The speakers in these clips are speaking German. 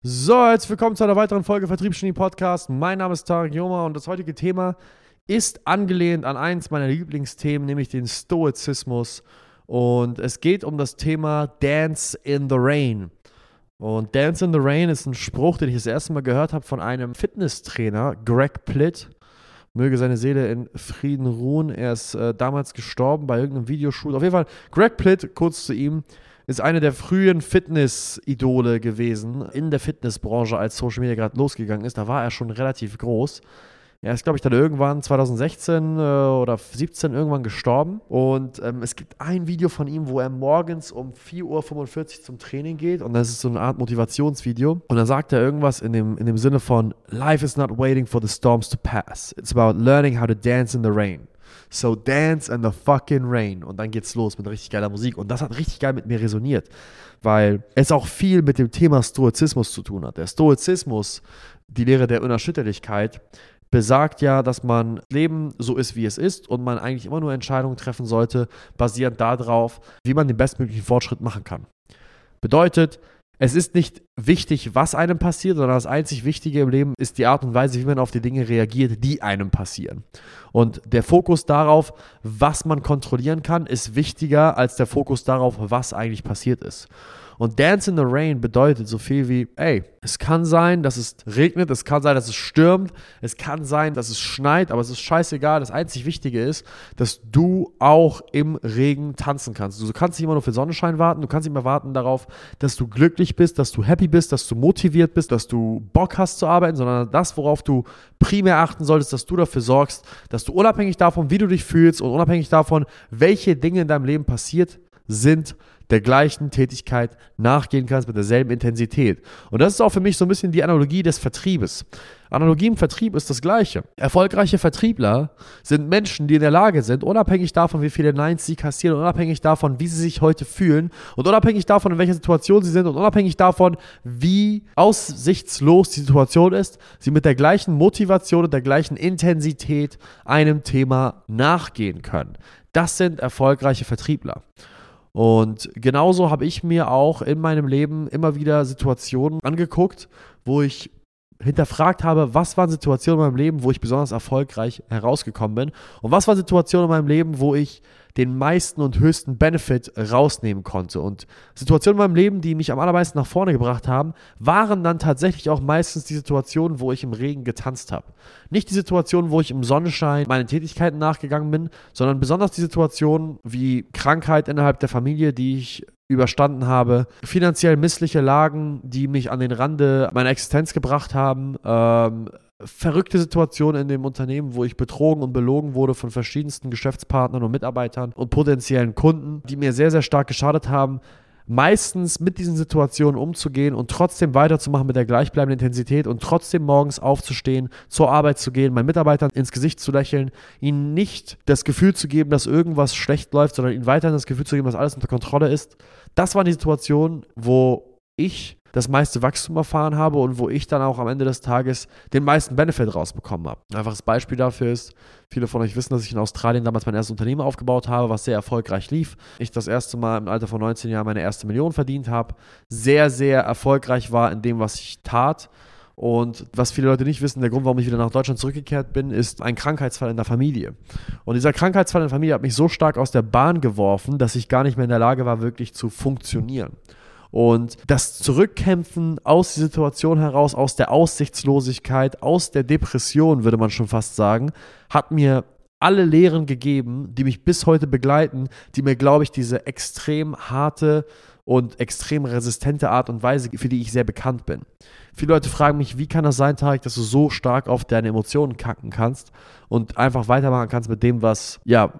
So, herzlich willkommen zu einer weiteren Folge Vertriebsgenie Podcast. Mein Name ist Tarek Joma und das heutige Thema ist angelehnt an eins meiner Lieblingsthemen, nämlich den Stoizismus. Und es geht um das Thema Dance in the Rain. Und Dance in the Rain ist ein Spruch, den ich das erste Mal gehört habe von einem Fitnesstrainer, Greg Plitt. Möge seine Seele in Frieden ruhen. Er ist äh, damals gestorben bei irgendeinem Videoshoot. Auf jeden Fall, Greg Plitt, kurz zu ihm, ist eine der frühen Fitness-Idole gewesen in der Fitnessbranche, als Social Media gerade losgegangen ist. Da war er schon relativ groß. Er ist, glaube ich, dann irgendwann 2016 äh, oder 17 irgendwann gestorben. Und ähm, es gibt ein Video von ihm, wo er morgens um 4.45 Uhr zum Training geht. Und das ist so eine Art Motivationsvideo. Und dann sagt er irgendwas in dem, in dem Sinne von: Life is not waiting for the storms to pass. It's about learning how to dance in the rain. So dance in the fucking rain. Und dann geht's los mit richtig geiler Musik. Und das hat richtig geil mit mir resoniert, weil es auch viel mit dem Thema Stoizismus zu tun hat. Der Stoizismus, die Lehre der Unerschütterlichkeit, besagt ja, dass man Leben so ist, wie es ist und man eigentlich immer nur Entscheidungen treffen sollte, basierend darauf, wie man den bestmöglichen Fortschritt machen kann. Bedeutet, es ist nicht wichtig, was einem passiert, sondern das einzig Wichtige im Leben ist die Art und Weise, wie man auf die Dinge reagiert, die einem passieren. Und der Fokus darauf, was man kontrollieren kann, ist wichtiger als der Fokus darauf, was eigentlich passiert ist. Und Dance in the Rain bedeutet so viel wie, ey, es kann sein, dass es regnet, es kann sein, dass es stürmt, es kann sein, dass es schneit, aber es ist scheißegal. Das einzig Wichtige ist, dass du auch im Regen tanzen kannst. Du kannst nicht immer nur für Sonnenschein warten, du kannst nicht mehr warten darauf, dass du glücklich bist, dass du happy bist, dass du motiviert bist, dass du Bock hast zu arbeiten, sondern das, worauf du primär achten solltest, dass du dafür sorgst, dass du unabhängig davon, wie du dich fühlst und unabhängig davon, welche Dinge in deinem Leben passiert sind, der gleichen Tätigkeit nachgehen kannst mit derselben Intensität. Und das ist auch für mich so ein bisschen die Analogie des Vertriebes. Analogie im Vertrieb ist das Gleiche. Erfolgreiche Vertriebler sind Menschen, die in der Lage sind, unabhängig davon, wie viele Neins sie kassieren, unabhängig davon, wie sie sich heute fühlen und unabhängig davon, in welcher Situation sie sind und unabhängig davon, wie aussichtslos die Situation ist, sie mit der gleichen Motivation und der gleichen Intensität einem Thema nachgehen können. Das sind erfolgreiche Vertriebler. Und genauso habe ich mir auch in meinem Leben immer wieder Situationen angeguckt, wo ich hinterfragt habe, was waren Situationen in meinem Leben, wo ich besonders erfolgreich herausgekommen bin und was waren Situationen in meinem Leben, wo ich den meisten und höchsten Benefit rausnehmen konnte. Und Situationen in meinem Leben, die mich am allermeisten nach vorne gebracht haben, waren dann tatsächlich auch meistens die Situationen, wo ich im Regen getanzt habe. Nicht die Situationen, wo ich im Sonnenschein meinen Tätigkeiten nachgegangen bin, sondern besonders die Situationen wie Krankheit innerhalb der Familie, die ich überstanden habe, finanziell missliche Lagen, die mich an den Rande meiner Existenz gebracht haben, ähm, verrückte Situationen in dem Unternehmen, wo ich betrogen und belogen wurde von verschiedensten Geschäftspartnern und Mitarbeitern und potenziellen Kunden, die mir sehr, sehr stark geschadet haben. Meistens mit diesen Situationen umzugehen und trotzdem weiterzumachen mit der gleichbleibenden Intensität und trotzdem morgens aufzustehen, zur Arbeit zu gehen, meinen Mitarbeitern ins Gesicht zu lächeln, ihnen nicht das Gefühl zu geben, dass irgendwas schlecht läuft, sondern ihnen weiterhin das Gefühl zu geben, dass alles unter Kontrolle ist. Das waren die Situationen, wo ich das meiste Wachstum erfahren habe und wo ich dann auch am Ende des Tages den meisten Benefit rausbekommen habe. Einfaches Beispiel dafür ist, viele von euch wissen, dass ich in Australien damals mein erstes Unternehmen aufgebaut habe, was sehr erfolgreich lief. Ich das erste Mal im Alter von 19 Jahren meine erste Million verdient habe, sehr, sehr erfolgreich war in dem, was ich tat. Und was viele Leute nicht wissen, der Grund, warum ich wieder nach Deutschland zurückgekehrt bin, ist ein Krankheitsfall in der Familie. Und dieser Krankheitsfall in der Familie hat mich so stark aus der Bahn geworfen, dass ich gar nicht mehr in der Lage war, wirklich zu funktionieren. Und das Zurückkämpfen aus der Situation heraus, aus der Aussichtslosigkeit, aus der Depression, würde man schon fast sagen, hat mir alle Lehren gegeben, die mich bis heute begleiten, die mir, glaube ich, diese extrem harte und extrem resistente Art und Weise, für die ich sehr bekannt bin. Viele Leute fragen mich, wie kann das sein, Tarek, dass du so stark auf deine Emotionen kacken kannst und einfach weitermachen kannst mit dem, was, ja,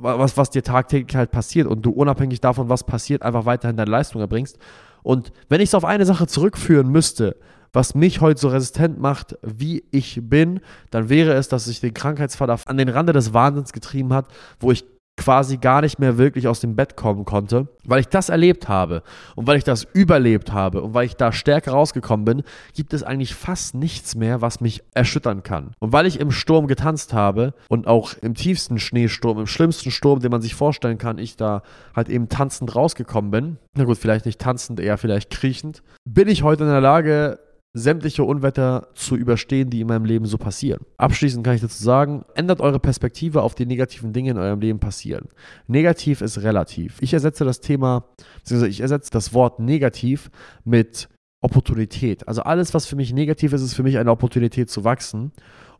was, was dir tagtäglich halt passiert und du unabhängig davon, was passiert, einfach weiterhin deine Leistung erbringst. Und wenn ich es auf eine Sache zurückführen müsste, was mich heute so resistent macht, wie ich bin, dann wäre es, dass sich den Krankheitsfall an den Rande des Wahnsinns getrieben hat, wo ich quasi gar nicht mehr wirklich aus dem Bett kommen konnte, weil ich das erlebt habe und weil ich das überlebt habe und weil ich da stärker rausgekommen bin, gibt es eigentlich fast nichts mehr, was mich erschüttern kann. Und weil ich im Sturm getanzt habe und auch im tiefsten Schneesturm, im schlimmsten Sturm, den man sich vorstellen kann, ich da halt eben tanzend rausgekommen bin, na gut, vielleicht nicht tanzend, eher vielleicht kriechend, bin ich heute in der Lage, sämtliche Unwetter zu überstehen, die in meinem Leben so passieren. Abschließend kann ich dazu sagen, ändert eure Perspektive auf die negativen Dinge in eurem Leben passieren. Negativ ist relativ. Ich ersetze das Thema, beziehungsweise ich ersetze das Wort negativ mit Opportunität. Also alles, was für mich negativ ist, ist für mich eine Opportunität zu wachsen.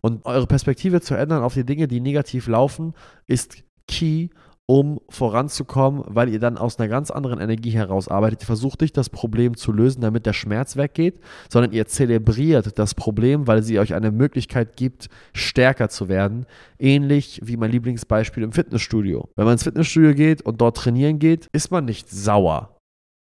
Und eure Perspektive zu ändern auf die Dinge, die negativ laufen, ist key, um voranzukommen, weil ihr dann aus einer ganz anderen Energie heraus arbeitet. Ihr versucht nicht das Problem zu lösen, damit der Schmerz weggeht, sondern ihr zelebriert das Problem, weil sie euch eine Möglichkeit gibt, stärker zu werden. Ähnlich wie mein Lieblingsbeispiel im Fitnessstudio. Wenn man ins Fitnessstudio geht und dort trainieren geht, ist man nicht sauer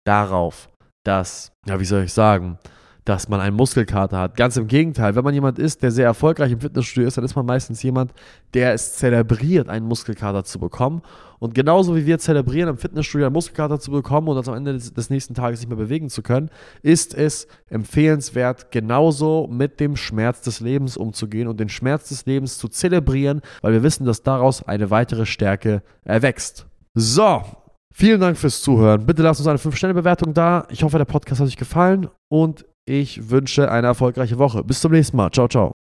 darauf, dass, ja, wie soll ich sagen, dass man einen Muskelkater hat. Ganz im Gegenteil, wenn man jemand ist, der sehr erfolgreich im Fitnessstudio ist, dann ist man meistens jemand, der es zelebriert, einen Muskelkater zu bekommen. Und genauso wie wir zelebrieren, im Fitnessstudio einen Muskelkater zu bekommen und uns am Ende des, des nächsten Tages nicht mehr bewegen zu können, ist es empfehlenswert, genauso mit dem Schmerz des Lebens umzugehen und den Schmerz des Lebens zu zelebrieren, weil wir wissen, dass daraus eine weitere Stärke erwächst. So, Vielen Dank fürs Zuhören. Bitte lasst uns eine 5-Sterne-Bewertung da. Ich hoffe, der Podcast hat euch gefallen und ich wünsche eine erfolgreiche Woche. Bis zum nächsten Mal. Ciao, ciao.